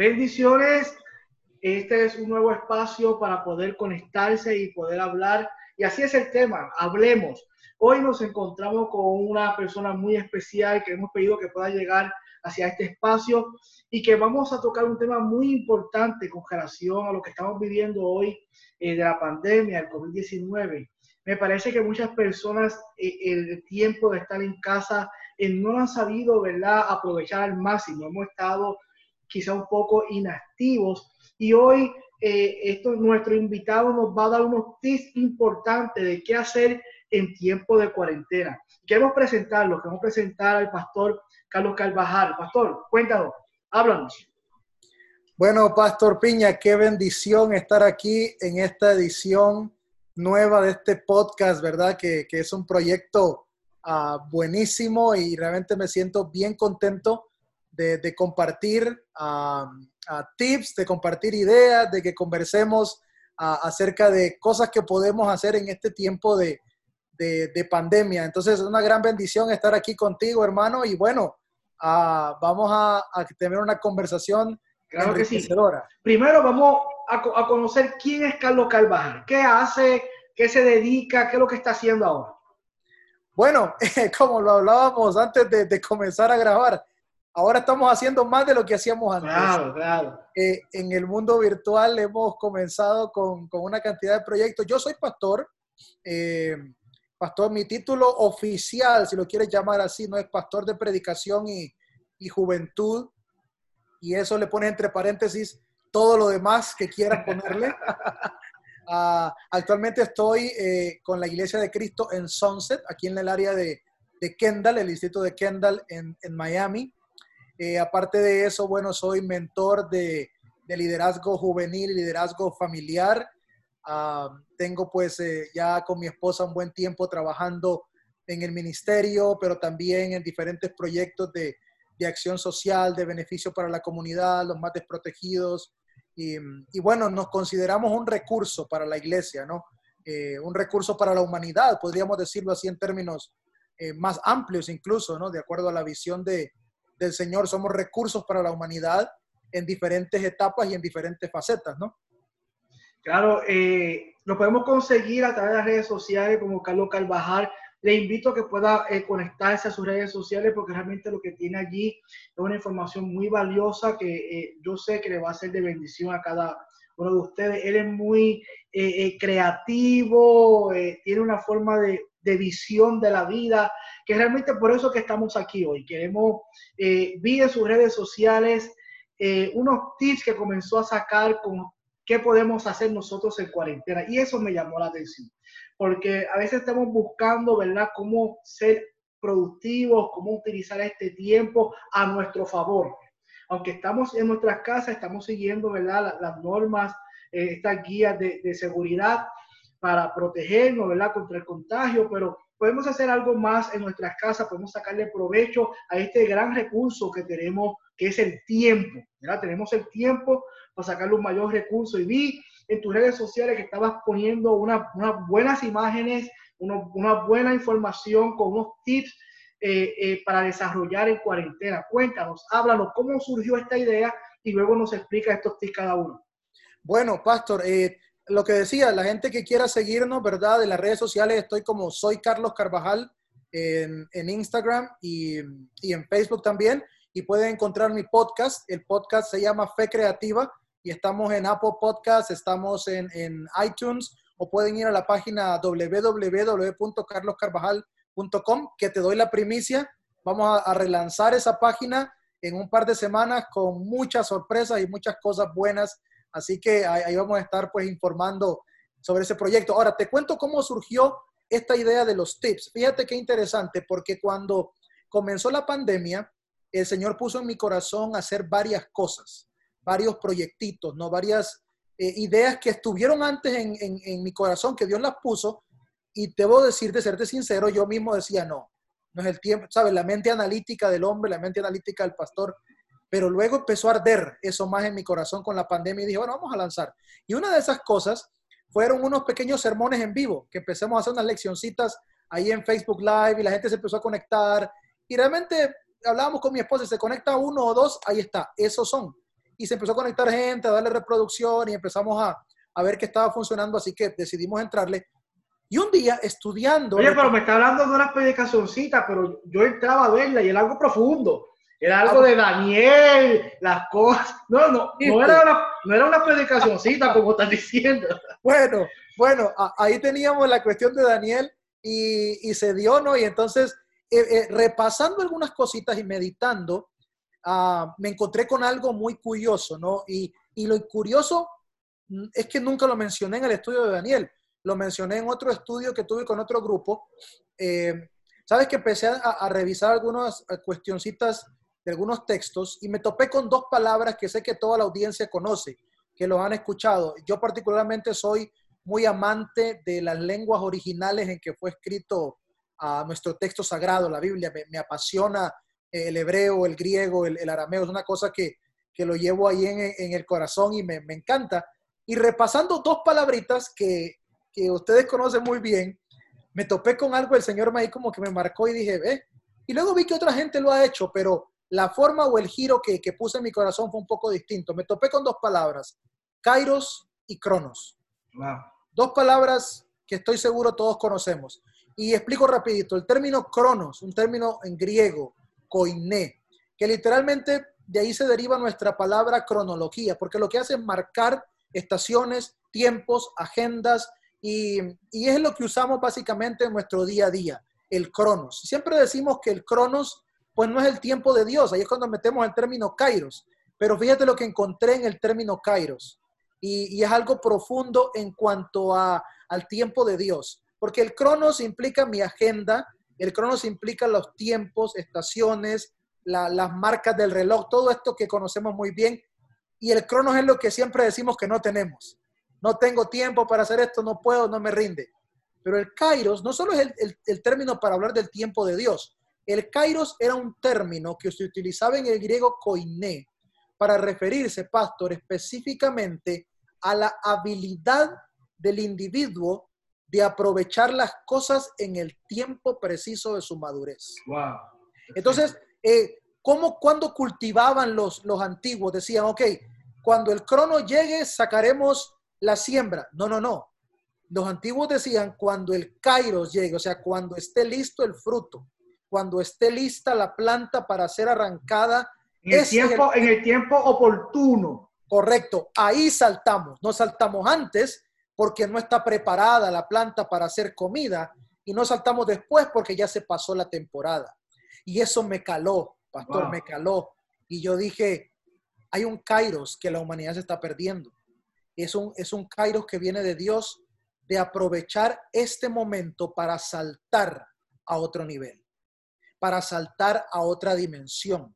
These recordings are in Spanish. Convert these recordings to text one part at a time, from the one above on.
Bendiciones. Este es un nuevo espacio para poder conectarse y poder hablar. Y así es el tema, hablemos. Hoy nos encontramos con una persona muy especial que hemos pedido que pueda llegar hacia este espacio y que vamos a tocar un tema muy importante con relación a lo que estamos viviendo hoy eh, de la pandemia, el COVID-19. Me parece que muchas personas eh, el tiempo de estar en casa eh, no han sabido, ¿verdad?, aprovechar al máximo. Hemos estado quizá un poco inactivos. Y hoy eh, esto, nuestro invitado nos va a dar unos tips importantes de qué hacer en tiempo de cuarentena. Queremos presentarlo, queremos presentar al pastor Carlos Carvajal. Pastor, cuéntanos, háblanos. Bueno, Pastor Piña, qué bendición estar aquí en esta edición nueva de este podcast, ¿verdad? Que, que es un proyecto uh, buenísimo y realmente me siento bien contento de, compartir um, tips, de compartir ideas, de que conversemos acerca de cosas que podemos hacer en este tiempo de, de, pandemia. Entonces, es una gran bendición estar aquí contigo, hermano, y bueno, vamos a, tener una conversación claro que sí. Primero vamos a, conocer quién es Carlos Carvajal, qué hace, qué se dedica, qué es lo que está haciendo ahora. Bueno, como lo hablábamos antes de, de comenzar a grabar, ahora estamos haciendo más de lo que hacíamos antes. Claro, claro. Eh, en el mundo virtual hemos comenzado con, con, una cantidad de proyectos. Yo soy pastor. Eh, pastor, mi título oficial, si lo quieres llamar así, no es pastor de predicación y, y juventud. Y eso le pone entre paréntesis todo lo demás que quieras ponerle. uh, actualmente estoy eh, con la Iglesia de Cristo en Sunset, aquí en el área de, de Kendall, el distrito de Kendall en, en Miami. Eh, aparte de eso, bueno, soy mentor de, liderazgo juvenil, liderazgo familiar. Ah, tengo pues eh, ya con mi esposa un buen tiempo trabajando en el ministerio, pero también en diferentes proyectos de, acción social, de beneficio para la comunidad, los más desprotegidos. Y, bueno, nos consideramos un recurso para la iglesia, ¿no? Eh, un recurso para la humanidad, podríamos decirlo así en términos más amplios incluso, ¿no? De acuerdo a la visión de, del Señor, somos recursos para la humanidad en diferentes etapas y en diferentes facetas, ¿no? Claro, eh, lo podemos conseguir a través de las redes sociales como Carlos Carvajal. Le invito a que pueda eh, conectarse a sus redes sociales porque realmente lo que tiene allí es una información muy valiosa que eh, yo sé que le va a ser de bendición a cada uno de ustedes. Él es muy creativo, tiene una forma de, de visión de la vida, que realmente por eso que estamos aquí hoy. Queremos, eh, vi en sus redes sociales eh, unos tips que comenzó a sacar con qué podemos hacer nosotros en cuarentena. Y eso me llamó la atención, porque a veces estamos buscando, ¿verdad?, cómo ser productivos, cómo utilizar este tiempo a nuestro favor. Aunque estamos en nuestras casas, estamos siguiendo, ¿verdad?, las, normas, eh, estas guías de, de seguridad, para protegernos, ¿verdad? Contra el contagio, pero podemos hacer algo más en nuestras casas, podemos sacarle provecho a este gran recurso que tenemos, que es el tiempo, ¿verdad? Tenemos el tiempo para sacarle un mayor recurso y vi en tus redes sociales que estabas poniendo unas buenas imágenes, una buena información con unos tips eh, eh, para desarrollar en cuarentena. Cuéntanos, háblanos cómo surgió esta idea y luego nos explica estos tips cada uno. Bueno, Pastor, eh, lo que decía, la gente que quiera seguirnos, ¿verdad? De las redes sociales estoy como soy Carlos Carvajal en, Instagram y, en Facebook también. Y pueden encontrar mi podcast. El podcast se llama Fe Creativa y estamos en Apple Podcast, estamos en, iTunes o pueden ir a la página www.carloscarvajal.com que te doy la primicia. Vamos a relanzar esa página en un par de semanas con muchas sorpresas y muchas cosas buenas Así que ahí vamos a estar pues informando sobre ese proyecto. Ahora, te cuento cómo surgió esta idea de los tips. Fíjate qué interesante, porque cuando comenzó la pandemia, el Señor puso en mi corazón hacer varias cosas, varios proyectitos, ¿no? Varias eh, ideas que estuvieron antes en, en, mi corazón, que Dios las puso, y debo decirte, serte sincero, yo mismo decía, no, no es el tiempo, ¿sabes? La mente analítica del hombre, la mente analítica del pastor, pero luego empezó a arder eso más en mi corazón con la pandemia y dije, bueno, vamos a lanzar. Y una de esas cosas fueron unos pequeños sermones en vivo, que empezamos a hacer unas leccioncitas ahí en Facebook Live y la gente se empezó a conectar. Y realmente hablábamos con mi esposa, se conecta uno o dos, ahí está, esos son. y se empezó a conectar gente, a darle reproducción y empezamos a, a ver que estaba funcionando, así que decidimos entrarle. Y un día estudiando... Oye, pero me está hablando de una predicacioncita, pero yo entraba a verla y era algo profundo. Era algo de Daniel, las cosas. No, no, no era una, no era una predicacioncita como estás diciendo. Bueno, bueno, ahí teníamos la cuestión de Daniel y, y se dio, ¿no? Y entonces, eh, eh, repasando algunas cositas y meditando, ah, me encontré con algo muy curioso, ¿no? Y, y lo curioso mm, es que nunca lo mencioné en el estudio de Daniel, lo mencioné en otro estudio que tuve con otro grupo. Eh, Sabes que empecé a, a, revisar algunas cuestioncitas de algunos textos y me topé con dos palabras que sé que toda la audiencia conoce, que los han escuchado. Yo particularmente soy muy amante de las lenguas originales en que fue escrito a nuestro texto sagrado, la Biblia. Me, apasiona el hebreo, el griego, el, arameo. Es una cosa que, que lo llevo ahí en, en el corazón y me, me, encanta. Y repasando dos palabritas que, que ustedes conocen muy bien, me topé con algo, el Señor me ahí como que me marcó y dije, ve. Y luego vi que otra gente lo ha hecho, pero la forma o el giro que, que puse en mi corazón fue un poco distinto. Me topé con dos palabras, kairos y cronos. Dos palabras que estoy seguro todos conocemos. Y explico rapidito, el término cronos, un término en griego, koiné, que literalmente de ahí se deriva nuestra palabra cronología, porque lo que hace es marcar estaciones, tiempos, agendas, y, y es lo que usamos básicamente en nuestro día a día, el cronos. Siempre decimos que el cronos, pues no es el tiempo de Dios, ahí es cuando metemos el término kairos, pero fíjate lo que encontré en el término kairos. Y, es algo profundo en cuanto a, al tiempo de Dios, porque el cronos implica mi agenda, el cronos implica los tiempos, estaciones, las marcas del reloj, todo esto que conocemos muy bien, y el cronos es lo que siempre decimos que no tenemos. No tengo tiempo para hacer esto, no puedo, no me rinde. Pero el kairos no solo es el, término para hablar del tiempo de Dios, el kairos era un término que se utilizaba en el griego koiné para referirse, pastor, específicamente a la habilidad del individuo de aprovechar las cosas en el tiempo preciso de su madurez. Wow. Entonces, eh, ¿cómo, cuando cultivaban los, los antiguos? Decían, ok, cuando el crono llegue, sacaremos la siembra. No, no, no. Los antiguos decían, cuando el kairos llegue, o sea, cuando esté listo el fruto, cuando esté lista la planta para ser arrancada. En el, tiempo, el... en el tiempo oportuno. Correcto, ahí saltamos, no saltamos antes porque no está preparada la planta para hacer comida y no saltamos después porque ya se pasó la temporada. Y eso me caló, pastor, wow. me caló. Y yo dije, hay un kairos que la humanidad se está perdiendo. Es un, es un kairos que viene de Dios de aprovechar este momento para saltar a otro nivel, para saltar a otra dimensión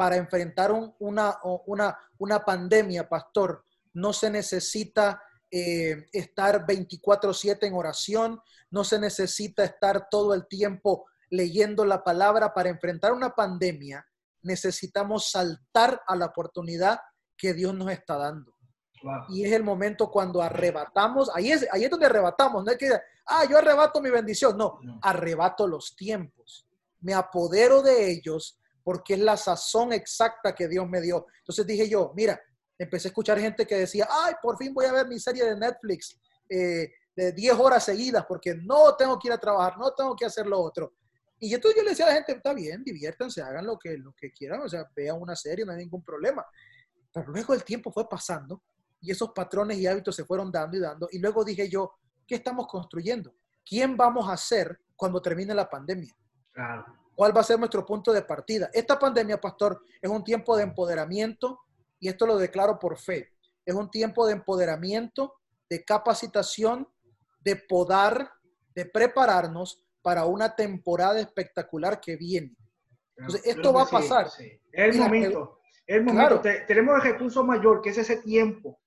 para enfrentar un, una, una, una, pandemia, pastor, no se necesita eh, estar 24/7 en oración, no se necesita estar todo el tiempo leyendo la palabra para enfrentar una pandemia. Necesitamos saltar a la oportunidad que Dios nos está dando. Wow. Y es el momento cuando arrebatamos, ahí es, ahí es donde arrebatamos, no es que, ah, yo arrebato mi bendición, no, no, arrebato los tiempos, me apodero de ellos porque es la sazón exacta que Dios me dio. Entonces dije yo, mira, empecé a escuchar gente que decía, ay, por fin voy a ver mi serie de Netflix eh, de 10 horas seguidas porque no tengo que ir a trabajar, no tengo que hacer lo otro. Y entonces yo le decía a la gente, está bien, diviértanse, hagan lo que, lo que quieran, o sea, vean una serie, no hay ningún problema. Pero luego el tiempo fue pasando y esos patrones y hábitos se fueron dando y dando. Y luego dije yo, ¿qué estamos construyendo? ¿Quién vamos a ser cuando termine la pandemia? Claro cuál va a ser nuestro punto de partida. Esta pandemia, pastor, es un tiempo de empoderamiento y esto lo declaro por fe. Es un tiempo de empoderamiento, de capacitación, de podar, de prepararnos para una temporada espectacular que viene. Entonces, esto va a pasar. Sí, sí. Es el Mira, momento. El momento. Claro. Tenemos el recurso mayor, que es ese tiempo,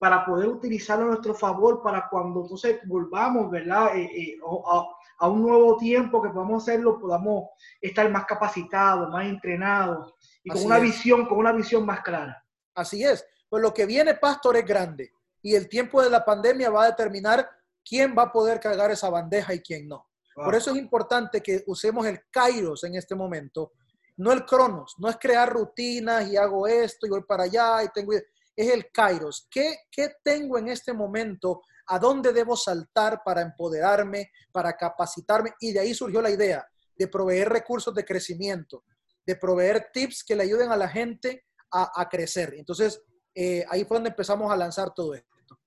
para poder utilizarlo a nuestro favor para cuando entonces volvamos, ¿verdad? Eh, eh, a, a un nuevo tiempo que podamos hacerlo, podamos estar más capacitados, más entrenados y con Así una es. visión, con una visión más clara. Así es. Pues lo que viene, pastor, es grande y el tiempo de la pandemia va a determinar quién va a poder cargar esa bandeja y quién no. Wow. Por eso es importante que usemos el kairos en este momento no el cronos, no es crear rutinas y hago esto y voy para allá y tengo... Es el kairos. ¿Qué, qué tengo en este momento? ¿A dónde debo saltar para empoderarme, para capacitarme? Y de ahí surgió la idea de proveer recursos de crecimiento, de proveer tips que le ayuden a la gente a, crecer. Entonces, eh, ahí fue donde empezamos a lanzar todo esto.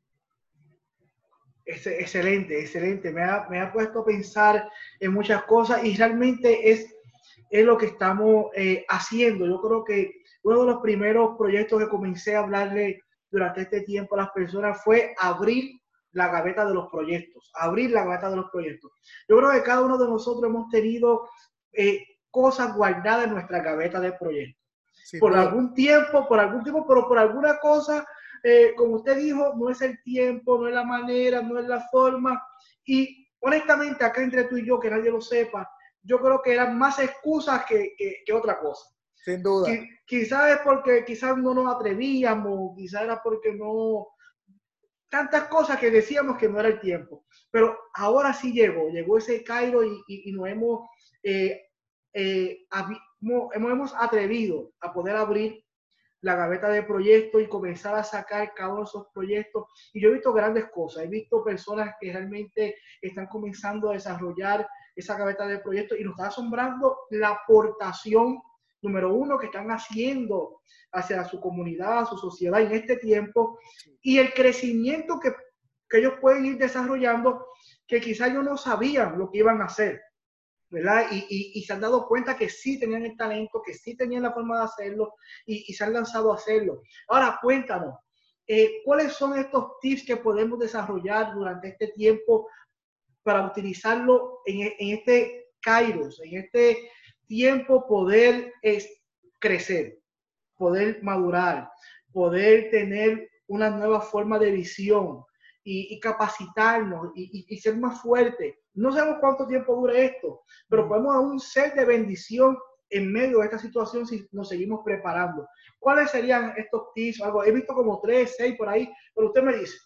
Excelente, excelente. Me ha, me ha, puesto a pensar en muchas cosas y realmente es, es lo que estamos eh, haciendo. Yo creo que uno de los primeros proyectos que comencé a hablarle durante este tiempo a las personas fue abrir la gaveta de los proyectos, abrir la gaveta de los proyectos. Yo creo que cada uno de nosotros hemos tenido eh, cosas guardadas en nuestra gaveta de proyectos. por algún tiempo, por algún tiempo, pero por alguna cosa eh, como usted dijo, no es el tiempo, no es la manera, no es la forma. Y honestamente, acá entre tú y yo, que nadie lo sepa, yo creo que eran más excusas que, que, otra cosa. Sin duda. quizás es porque quizás no nos atrevíamos, quizás era porque no... Tantas cosas que decíamos que no era el tiempo. Pero ahora sí llegó, llegó ese Cairo y, y, nos hemos, eh, eh, hemos, atrevido a poder abrir la gaveta de proyectos y comenzar a sacar cada uno de esos proyectos. Y yo he visto grandes cosas, he visto personas que realmente están comenzando a desarrollar esa gaveta de proyectos y nos está asombrando la aportación, número uno, que están haciendo hacia su comunidad, su sociedad en este tiempo y el crecimiento que, que ellos pueden ir desarrollando que quizás ellos no sabían lo que iban a hacer. ¿verdad? Y, se han dado cuenta que sí tenían el talento, que sí tenían la forma de hacerlo y, se han lanzado a hacerlo. Ahora, cuéntanos, eh, ¿cuáles son estos tips que podemos desarrollar durante este tiempo para utilizarlo en, este Kairos, en este tiempo poder crecer, poder madurar, poder tener una nueva forma de visión y, capacitarnos y, ser más fuertes? No sabemos cuánto tiempo dure esto, pero podemos aún ser de bendición en medio de esta situación si nos seguimos preparando. ¿Cuáles serían estos tips? Algo, he visto como tres, seis por ahí, pero usted me dice.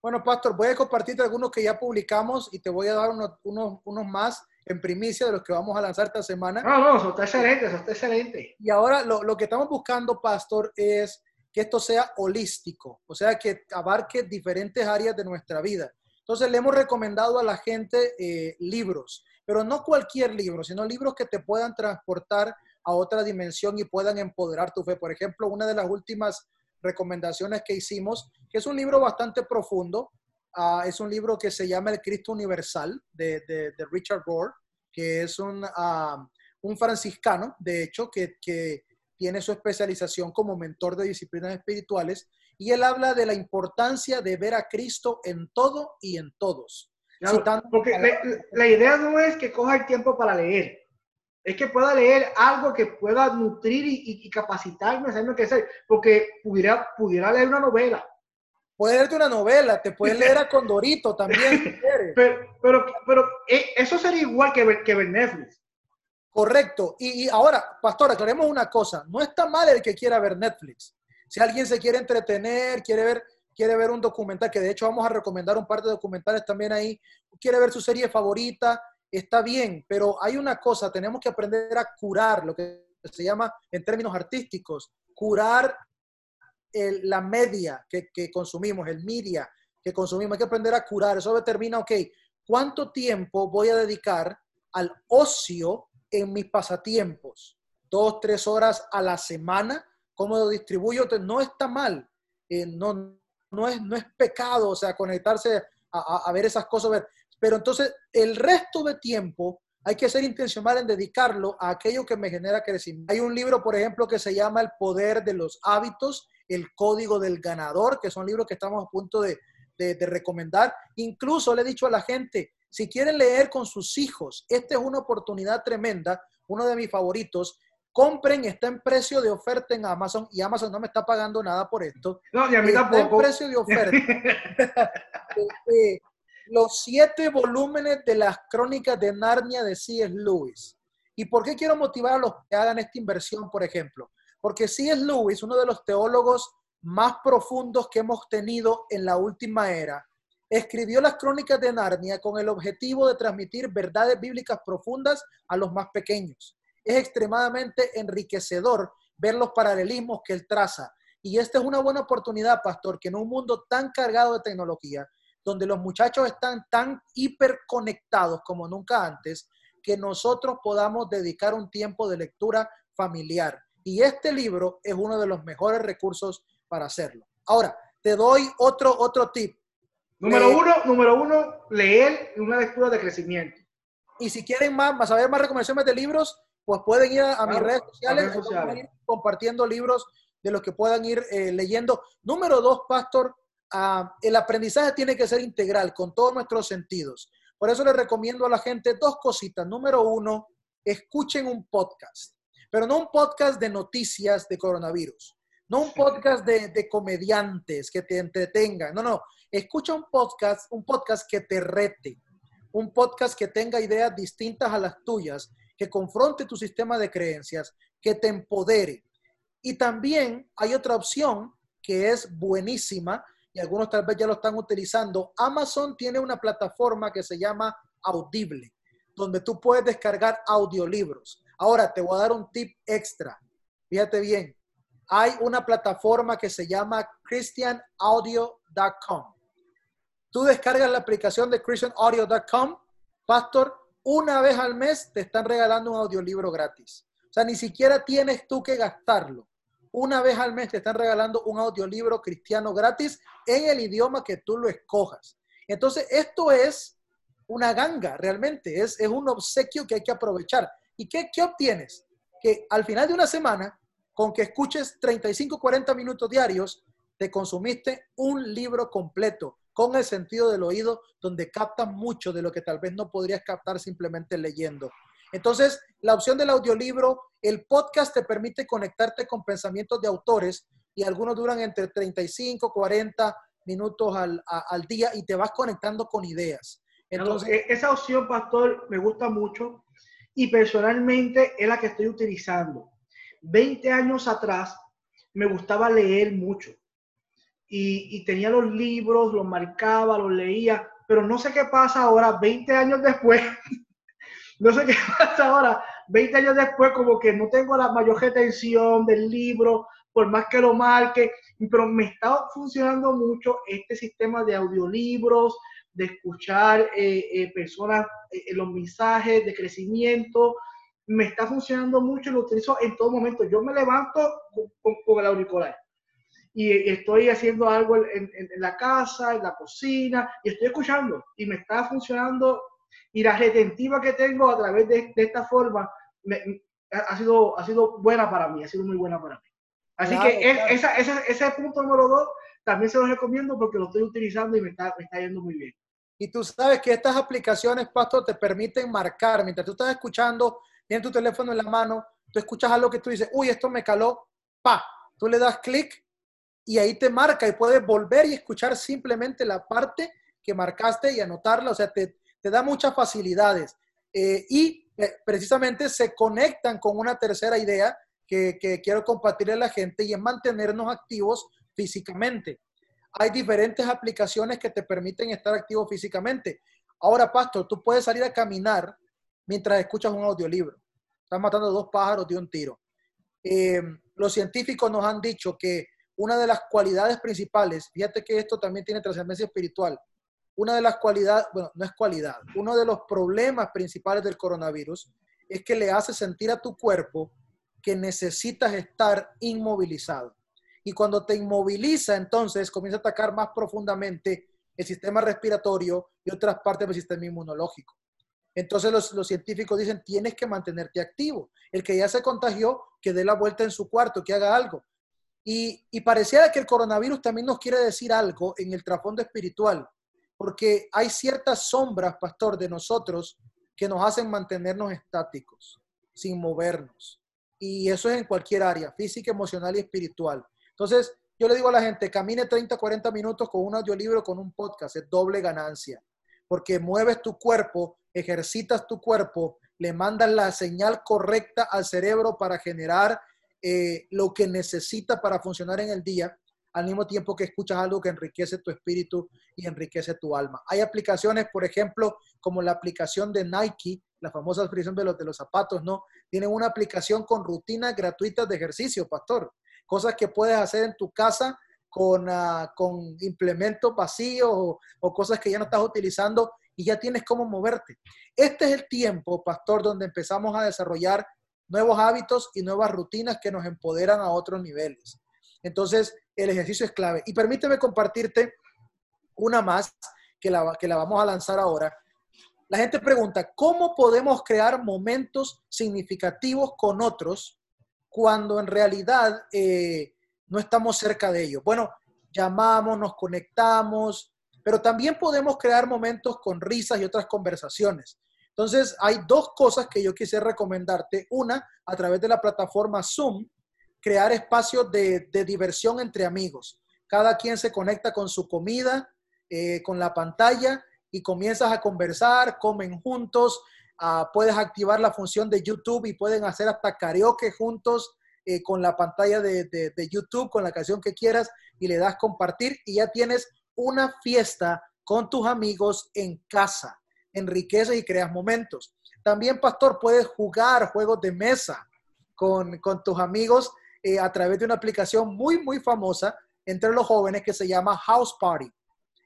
Bueno, Pastor, voy a compartirte algunos que ya publicamos y te voy a dar unos, unos, unos más en primicia de los que vamos a lanzar esta semana. No, no, eso está excelente, eso está excelente. Y ahora lo, lo que estamos buscando, Pastor, es que esto sea holístico, o sea, que abarque diferentes áreas de nuestra vida. Entonces le hemos recomendado a la gente eh, libros, pero no cualquier libro, sino libros que te puedan transportar a otra dimensión y puedan empoderar tu fe. Por ejemplo, una de las últimas recomendaciones que hicimos, que es un libro bastante profundo, ah, es un libro que se llama El Cristo Universal de, Richard Rohr, que es un, ah, un franciscano, de hecho, que, que tiene su especialización como mentor de disciplinas espirituales y él habla de la importancia de ver a Cristo en todo y en todos. porque la, idea no es que coja el tiempo para leer, es que pueda leer algo que pueda nutrir y, capacitarme, hacerme crecer, porque pudiera, pudiera leer una novela. Puede leerte una novela, te puedes leer a Condorito también. pero, pero, pero, eh, eso sería igual que ver, que ver Netflix. Correcto. Y, y ahora, pastor, aclaremos una cosa. No está mal el que quiera ver Netflix. Si alguien se quiere entretener, quiere ver, quiere ver un documental, que de hecho vamos a recomendar un par de documentales también ahí, quiere ver su serie favorita, está bien, pero hay una cosa, tenemos que aprender a curar lo que se llama en términos artísticos, curar la media que, consumimos, el media que consumimos, hay que aprender a curar, eso determina, ok, ¿cuánto tiempo voy a dedicar al ocio en mis pasatiempos? Dos, tres horas a la semana cómo lo distribuyo, no está mal, eh, no, no, es, no es pecado, o sea, conectarse a, ver esas cosas, pero entonces el resto de tiempo hay que ser intencional en dedicarlo a aquello que me genera crecimiento. Hay un libro, por ejemplo, que se llama El poder de los hábitos, el código del ganador, que son libros que estamos a punto de, de, de recomendar. Incluso le he dicho a la gente, si quieren leer con sus hijos, esta es una oportunidad tremenda, uno de mis favoritos, compren, está en precio de oferta en Amazon y Amazon no me está pagando nada por esto. No, ni a mí está tampoco. en precio de oferta. Este, los siete volúmenes de las crónicas de Narnia de C.S. Lewis. ¿Y por qué quiero motivar a los que hagan esta inversión, por ejemplo? Porque C.S. Lewis, uno de los teólogos más profundos que hemos tenido en la última era, escribió las crónicas de Narnia con el objetivo de transmitir verdades bíblicas profundas a los más pequeños. es extremadamente enriquecedor ver los paralelismos que él traza. Y esta es una buena oportunidad, pastor, que en un mundo tan cargado de tecnología, donde los muchachos están tan hiperconectados como nunca antes, que nosotros podamos dedicar un tiempo de lectura familiar. Y este libro es uno de los mejores recursos para hacerlo. Ahora, te doy otro, otro tip. Número uno, número uno, leer una lectura de crecimiento. Y si quieren más, más saber más recomendaciones de libros, pues pueden ir a, mis redes sociales, compartiendo libros de los que puedan ir eh, leyendo. Número dos, Pastor, ah, el aprendizaje tiene que ser integral con todos nuestros sentidos. Por eso les recomiendo a la gente dos cositas. Número uno, escuchen un podcast, pero no un podcast de noticias de coronavirus, no un podcast de, de comediantes que te entretengan, no, no, escucha un podcast, un podcast que te rete, un podcast que tenga ideas distintas a las tuyas, que confronte tu sistema de creencias, que te empodere. Y también hay otra opción que es buenísima y algunos tal vez ya lo están utilizando. Amazon tiene una plataforma que se llama Audible, donde tú puedes descargar audiolibros. Ahora te voy a dar un tip extra. Fíjate bien, hay una plataforma que se llama christianaudio.com. Tú descargas la aplicación de christianaudio.com, pastor, una vez al mes te están regalando un audiolibro gratis. O sea, ni siquiera tienes tú que gastarlo. Una vez al mes te están regalando un audiolibro cristiano gratis en el idioma que tú lo escojas. Entonces, esto es una ganga, realmente. Es, es un obsequio que hay que aprovechar. ¿Y qué, qué obtienes? Que al final de una semana, con que escuches 35, 40 minutos diarios, te consumiste un libro completo con el sentido del oído, donde captas mucho de lo que tal vez no podrías captar simplemente leyendo. Entonces, la opción del audiolibro, el podcast te permite conectarte con pensamientos de autores y algunos duran entre 35, 40 minutos al, día y te vas conectando con ideas. Entonces, e-, esa opción, pastor, me gusta mucho y personalmente es la que estoy utilizando. 20 años atrás me gustaba leer mucho y, tenía los libros, los marcaba, los leía, pero no sé qué pasa ahora, 20 años después, no sé qué pasa ahora, 20 años después, como que no tengo la mayor retención del libro, por más que lo marque, pero me está funcionando mucho este sistema de audiolibros, de escuchar eh, eh, personas, eh, los mensajes de crecimiento, me está funcionando mucho lo utilizo en todo momento. Yo me levanto con, con el auricular y estoy haciendo algo en, la casa, en la cocina, y estoy escuchando y me está funcionando. Y la retentiva que tengo a través de, esta forma ha, sido, ha sido buena para mí, ha sido muy buena para mí. Así que esa, ese punto número dos también se lo recomiendo porque lo estoy utilizando y me está, me está yendo muy bien. Y tú sabes que estas aplicaciones, Pastor, te permiten marcar. Mientras tú estás escuchando, tienes tu teléfono en la mano, tú escuchas algo que tú dices, uy, esto me caló, pa, tú le das clic y ahí te marca y puedes volver y escuchar simplemente la parte que marcaste y anotarla, o sea, te, te da muchas facilidades. Eh, y eh, precisamente se conectan con una tercera idea que, quiero compartirle a la gente y es mantenernos activos físicamente. Hay diferentes aplicaciones que te permiten estar activo físicamente. Ahora, Pastor, tú puedes salir a caminar mientras escuchas un audiolibro. Estás matando dos pájaros de un tiro. Eh, los científicos nos han dicho que una de las cualidades principales, fíjate que esto también tiene trascendencia espiritual, una de las cualidades, bueno, no es cualidad, uno de los problemas principales del coronavirus es que le hace sentir a tu cuerpo que necesitas estar inmovilizado. Y cuando te inmoviliza, entonces comienza a atacar más profundamente el sistema respiratorio y otras partes del sistema inmunológico. Entonces los, los, científicos dicen, tienes que mantenerte activo. El que ya se contagió, que dé la vuelta en su cuarto, que haga algo. Y, y pareciera que el coronavirus también nos quiere decir algo en el trasfondo espiritual, porque hay ciertas sombras, pastor, de nosotros que nos hacen mantenernos estáticos, sin movernos. Y eso es en cualquier área, física, emocional y espiritual. Entonces, yo le digo a la gente, camine 30, 40 minutos con un audiolibro, con un podcast, es doble ganancia, porque mueves tu cuerpo, ejercitas tu cuerpo, le mandas la señal correcta al cerebro para generar eh, lo que necesita para funcionar en el día, al mismo tiempo que escuchas algo que enriquece tu espíritu y enriquece tu alma. Hay aplicaciones, por ejemplo, como la aplicación de Nike, la famosa aplicación de los, de los zapatos, ¿no? Tienen una aplicación con rutinas gratuitas de ejercicio, pastor. Cosas que puedes hacer en tu casa con, uh, con implementos vacíos o, o cosas que ya no estás utilizando y ya tienes cómo moverte. Este es el tiempo, pastor, donde empezamos a desarrollar nuevos hábitos y nuevas rutinas que nos empoderan a otros niveles. Entonces, el ejercicio es clave. Y permíteme compartirte una más que la, que la vamos a lanzar ahora. La gente pregunta, ¿cómo podemos crear momentos significativos con otros cuando en realidad eh, no estamos cerca de ellos? Bueno, llamamos, nos conectamos, pero también podemos crear momentos con risas y otras conversaciones. Entonces, hay dos cosas que yo quisiera recomendarte. Una, a través de la plataforma Zoom, crear espacios de, diversión entre amigos. Cada quien se conecta con su comida, eh, con la pantalla y comienzas a conversar, comen juntos. Ah, puedes activar la función de YouTube y pueden hacer hasta karaoke juntos eh, con la pantalla de, de YouTube, con la canción que quieras y le das compartir y ya tienes una fiesta con tus amigos en casa enriqueces y creas momentos. También, pastor, puedes jugar juegos de mesa con, tus amigos eh, a través de una aplicación muy, muy famosa entre los jóvenes que se llama House Party.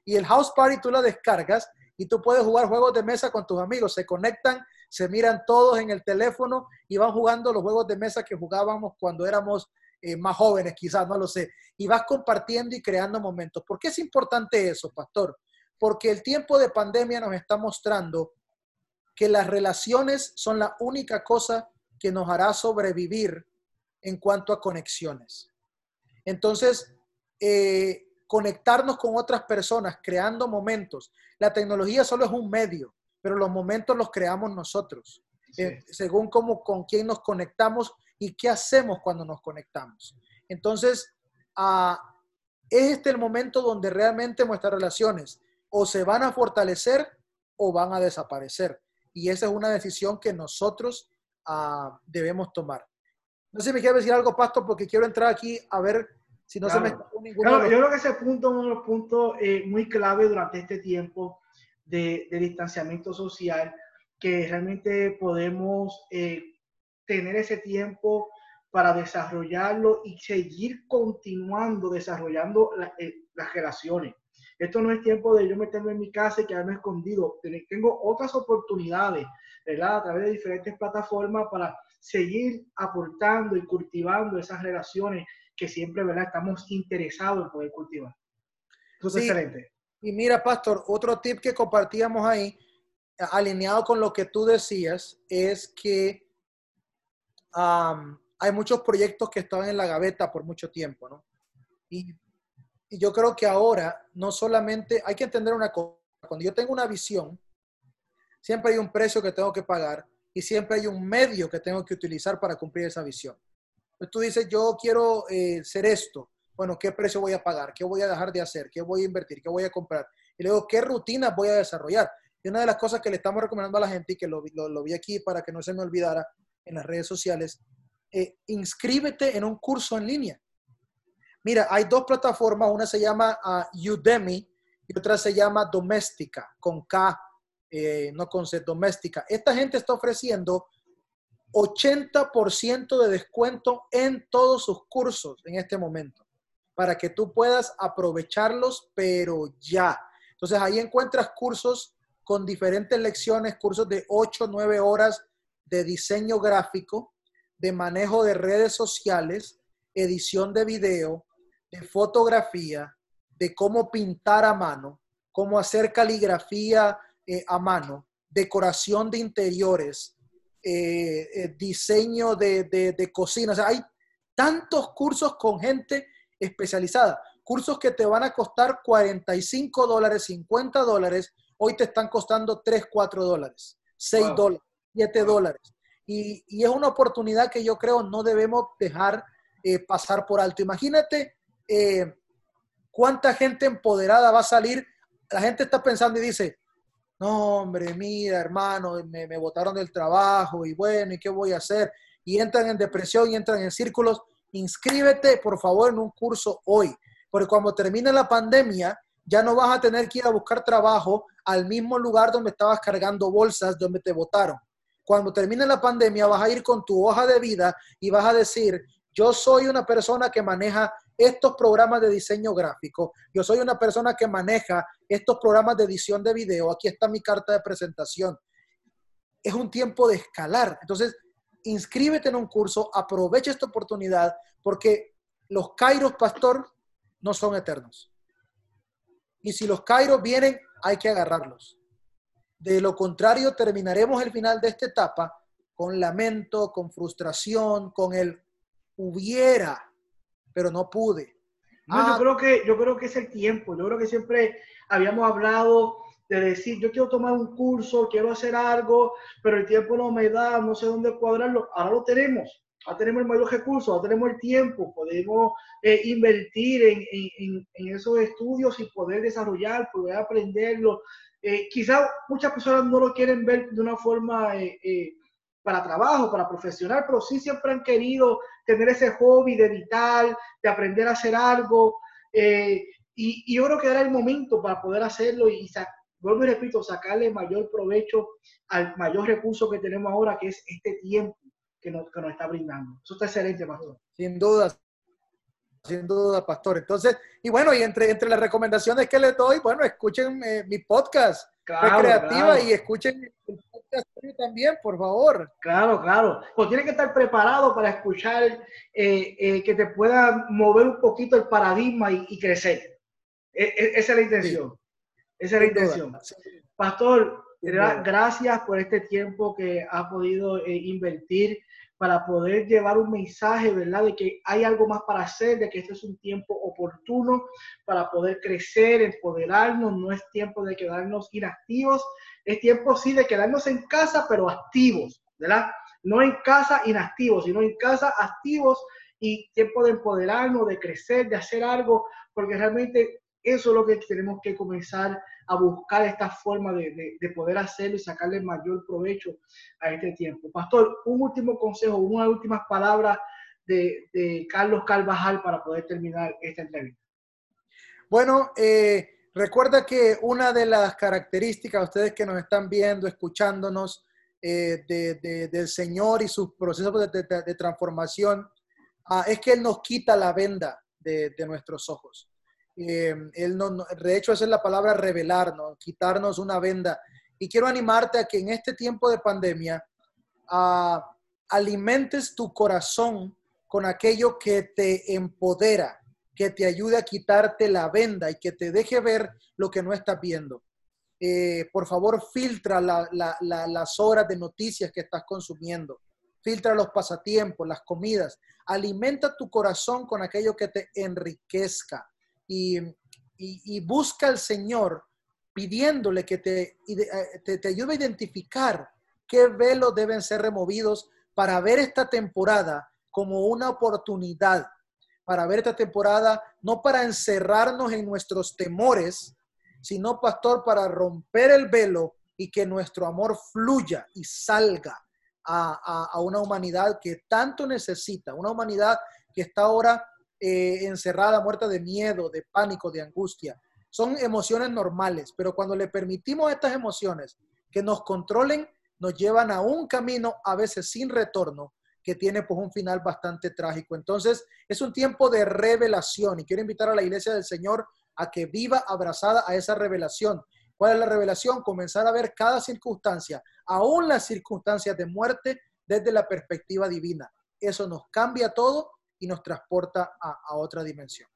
Y el House Party tú la descargas y tú puedes jugar juegos de mesa con tus amigos. Se conectan, se miran todos en el teléfono y van jugando los juegos de mesa que jugábamos cuando éramos eh, más jóvenes, quizás, no lo sé. Y vas compartiendo y creando momentos. ¿Por qué es importante eso, pastor? porque el tiempo de pandemia nos está mostrando que las relaciones son la única cosa que nos hará sobrevivir en cuanto a conexiones. Entonces, eh, conectarnos con otras personas, creando momentos. La tecnología solo es un medio, pero los momentos los creamos nosotros, eh, según cómo, con quién nos conectamos y qué hacemos cuando nos conectamos. Entonces, ah, es este el momento donde realmente nuestras relaciones o se van a fortalecer o van a desaparecer. Y esa es una decisión que nosotros ah, debemos tomar. No sé si me quiere decir algo, Pasto, porque quiero entrar aquí a ver si no se me está ninguno. Yo creo que ese punto es uno de los puntos eh, muy clave durante este tiempo de, distanciamiento social, que realmente podemos eh, tener ese tiempo para desarrollarlo y seguir continuando desarrollando eh, las relaciones. Esto no es tiempo de yo meterme en mi casa y quedarme escondido. Tengo otras oportunidades, ¿verdad? A través de diferentes plataformas para seguir aportando y cultivando esas relaciones que siempre, ¿verdad? Estamos interesados en poder cultivar. Eso es excelente. Y mira, Pastor, otro tip que compartíamos ahí, alineado con lo que tú decías, es que hay muchos proyectos que estaban en la gaveta por mucho tiempo, ¿no? Y y yo creo que ahora no solamente hay que entender una cosa, cuando yo tengo una visión, siempre hay un precio que tengo que pagar y siempre hay un medio que tengo que utilizar para cumplir esa visión. Entonces tú dices, yo quiero eh, ser esto. Bueno, ¿qué precio voy a pagar? ¿Qué voy a dejar de hacer? ¿Qué voy a invertir? ¿Qué voy a comprar? Y luego, ¿qué rutinas voy a desarrollar? Y una de las cosas que le estamos recomendando a la gente y que lo, lo, vi aquí para que no se me olvidara en las redes sociales, eh, inscríbete en un curso en línea. Mira, hay dos plataformas, una se llama uh, Udemy y otra se llama Doméstica, con K, eh, no con C, Doméstica. Esta gente está ofreciendo 80% de descuento en todos sus cursos en este momento, para que tú puedas aprovecharlos, pero ya. Entonces ahí encuentras cursos con diferentes lecciones, cursos de 8, 9 horas de diseño gráfico, de manejo de redes sociales, edición de video, de fotografía, de cómo pintar a mano, cómo hacer caligrafía eh, a mano, decoración de interiores, eh, eh, diseño de, de, cocina. O sea, hay tantos cursos con gente especializada. Cursos que te van a costar 45 dólares, 50 dólares, hoy te están costando 3, 4 dólares, 6 dólares, 7 dólares. Y, y, es una oportunidad que yo creo no debemos dejar pasar por alto. Imagínate eh, cuánta gente empoderada va a salir. La gente está pensando y dice, no, hombre, mira, hermano, me, me botaron del trabajo y bueno, ¿y qué voy a hacer? Y entran en depresión y entran en círculos. Inscríbete, por favor, en un curso hoy, porque cuando termine la pandemia, ya no vas a tener que ir a buscar trabajo al mismo lugar donde estabas cargando bolsas, donde te votaron. cuando termine la pandemia vas a ir con tu hoja de vida y vas a decir, yo soy una persona que maneja estos programas de diseño gráfico, yo soy una persona que maneja estos programas de edición de video, aquí está mi carta de presentación. Es un tiempo de escalar. Entonces, inscríbete en un curso, aprovecha esta oportunidad, porque los Kairos, pastor, no son eternos. Y si los Kairos vienen, hay que agarrarlos. De lo contrario, terminaremos el final de esta etapa con lamento, con frustración, con el hubiera, pero no pude. yo, ah. creo que, yo creo que es el tiempo. Yo creo que siempre habíamos hablado de decir, yo quiero tomar un curso, quiero hacer algo, pero el tiempo no me da, no sé dónde cuadrarlo. Ahora lo tenemos. Ahora tenemos el mayor recurso, ahora tenemos el tiempo, podemos eh, invertir en, en, en, esos estudios y poder desarrollar, poder aprenderlo, eh, quizás muchas personas no lo quieren ver de una forma eh, eh, para trabajo, para profesional, pero sí siempre han querido tener ese hobby de editar, de aprender a hacer algo. Y, y, yo creo que era el momento para poder hacerlo y, vuelvo y repito, sacarle mayor provecho al mayor recurso que tenemos ahora, que es este tiempo que nos, que nos está brindando. Eso está excelente, Pastor. Sin duda, sin duda, pastor. Entonces, y bueno, y entre, entre las recomendaciones que les doy, bueno, escuchen eh, mi podcast creativa y escuchen el también, por favor. Claro, claro. Pues tienes que estar preparado para escuchar eh, eh, que te pueda mover un poquito el paradigma y, crecer. E, e, esa es la intención. Esa es la intención. Pastor, gracias por este tiempo que ha podido invertir para poder llevar un mensaje, ¿verdad? De que hay algo más para hacer, de que este es un tiempo oportuno para poder crecer, empoderarnos, no es tiempo de quedarnos inactivos, es tiempo sí de quedarnos en casa, pero activos, ¿verdad? No en casa inactivos, sino en casa activos y tiempo de empoderarnos, de crecer, de hacer algo, porque realmente eso es lo que tenemos que comenzar a buscar esta forma de, poder hacerlo y sacarle mayor provecho a este tiempo. Pastor, un último consejo, unas últimas palabras de, Carlos Carvajal para poder terminar esta entrevista. Bueno, eh, recuerda que una de las características, ustedes que nos están viendo, escuchándonos, eh, del Señor y sus procesos de, transformación, ah, es que Él nos quita la venda de nuestros ojos. Eh, él no, de hecho, esa es la palabra revelarnos, quitarnos una venda. Y quiero animarte a que en este tiempo de pandemia ah, alimentes tu corazón con aquello que te empodera, que te ayude a quitarte la venda y que te deje ver lo que no estás viendo. Eh, por favor, filtra las horas de noticias que estás consumiendo. Filtra los pasatiempos, las comidas. Alimenta tu corazón con aquello que te enriquezca y, busca al Señor pidiéndole que te, eh, te, te ayude a identificar qué velos deben ser removidos para ver esta temporada como una oportunidad, para ver esta temporada no para encerrarnos en nuestros temores, sino, pastor, para romper el velo y que nuestro amor fluya y salga a, a una humanidad que tanto necesita, una humanidad que está ahora eh, encerrada, muerta de miedo, de pánico, de angustia. Son emociones normales, pero cuando le permitimos estas emociones que nos controlen, nos llevan a un camino a veces sin retorno que tiene pues un final bastante trágico. Entonces es un tiempo de revelación y quiero invitar a la iglesia del Señor a que viva abrazada a esa revelación. ¿Cuál es la revelación? Comenzar a ver cada circunstancia, aún las circunstancias de muerte, desde la perspectiva divina. Eso nos cambia todo y nos transporta a, otra dimensión.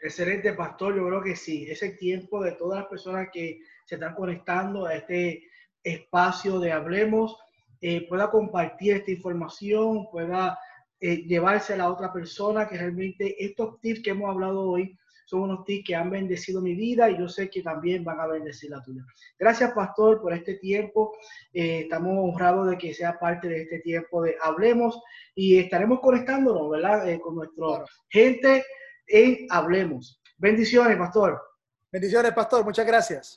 Excelente, pastor. Yo creo que sí. Ese tiempo de todas las personas que se están conectando a este espacio de Hablemos, eh, pueda compartir esta información, pueda eh, llevársela a otra persona, que realmente estos tips que hemos hablado hoy son unos tips que han bendecido mi vida y yo sé que también van a bendecir la tuya. Gracias, pastor, por este tiempo. Eh, estamos honrados de que sea parte de este tiempo de Hablemos y estaremos conectándonos, ¿verdad? Eh, con nuestra gente en Hablemos. Bendiciones, pastor. Bendiciones, pastor. Muchas gracias.